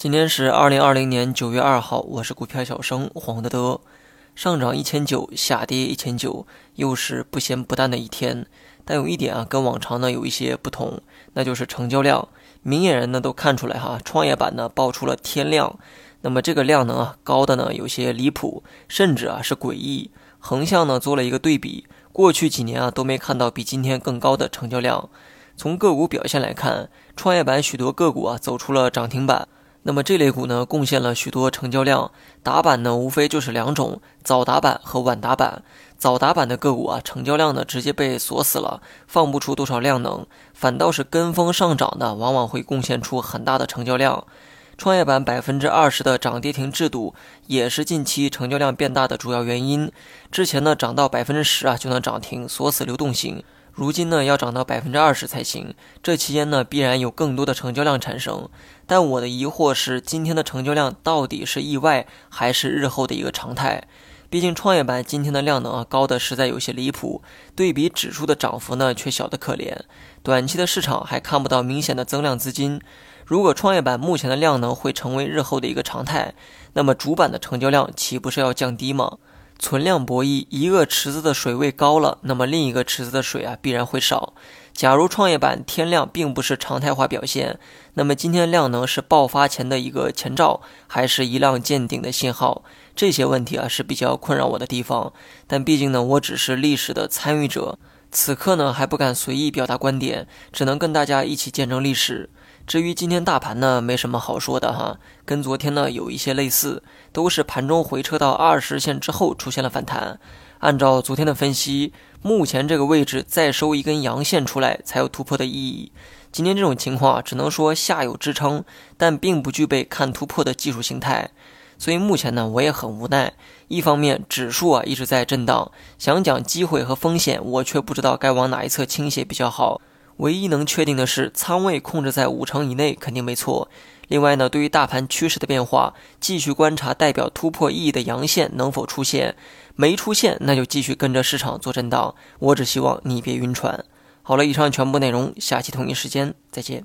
今天是二零二零年九月二号，我是股票小生黄德德。上涨一千九，下跌一千九，又是不咸不淡的一天。但有一点啊，跟往常呢有一些不同，那就是成交量。明眼人呢都看出来哈，创业板呢爆出了天量。那么这个量能啊高的呢有些离谱，甚至啊是诡异。横向呢做了一个对比，过去几年啊都没看到比今天更高的成交量。从个股表现来看，创业板许多个股啊走出了涨停板。那么这类股呢，贡献了许多成交量。打板呢，无非就是两种：早打板和晚打板。早打板的个股啊，成交量呢直接被锁死了，放不出多少量能。反倒是跟风上涨的，往往会贡献出很大的成交量。创业板百分之二十的涨跌停制度，也是近期成交量变大的主要原因。之前呢，涨到百分之十啊就能涨停，锁死流动性。如今呢，要涨到百分之二十才行。这期间呢，必然有更多的成交量产生。但我的疑惑是，今天的成交量到底是意外，还是日后的一个常态？毕竟创业板今天的量能啊，高的实在有些离谱，对比指数的涨幅呢，却小得可怜。短期的市场还看不到明显的增量资金。如果创业板目前的量能会成为日后的一个常态，那么主板的成交量岂不是要降低吗？存量博弈，一个池子的水位高了，那么另一个池子的水啊必然会少。假如创业板天量并不是常态化表现，那么今天量能是爆发前的一个前兆，还是一浪见顶的信号？这些问题啊是比较困扰我的地方。但毕竟呢，我只是历史的参与者，此刻呢还不敢随意表达观点，只能跟大家一起见证历史。至于今天大盘呢，没什么好说的哈，跟昨天呢有一些类似，都是盘中回撤到二十线之后出现了反弹。按照昨天的分析，目前这个位置再收一根阳线出来才有突破的意义。今天这种情况啊，只能说下有支撑，但并不具备看突破的技术形态。所以目前呢，我也很无奈。一方面指数啊一直在震荡，想讲机会和风险，我却不知道该往哪一侧倾斜比较好。唯一能确定的是，仓位控制在五成以内肯定没错。另外呢，对于大盘趋势的变化，继续观察代表突破意义的阳线能否出现。没出现，那就继续跟着市场做震荡。我只希望你别晕船。好了，以上全部内容，下期同一时间再见。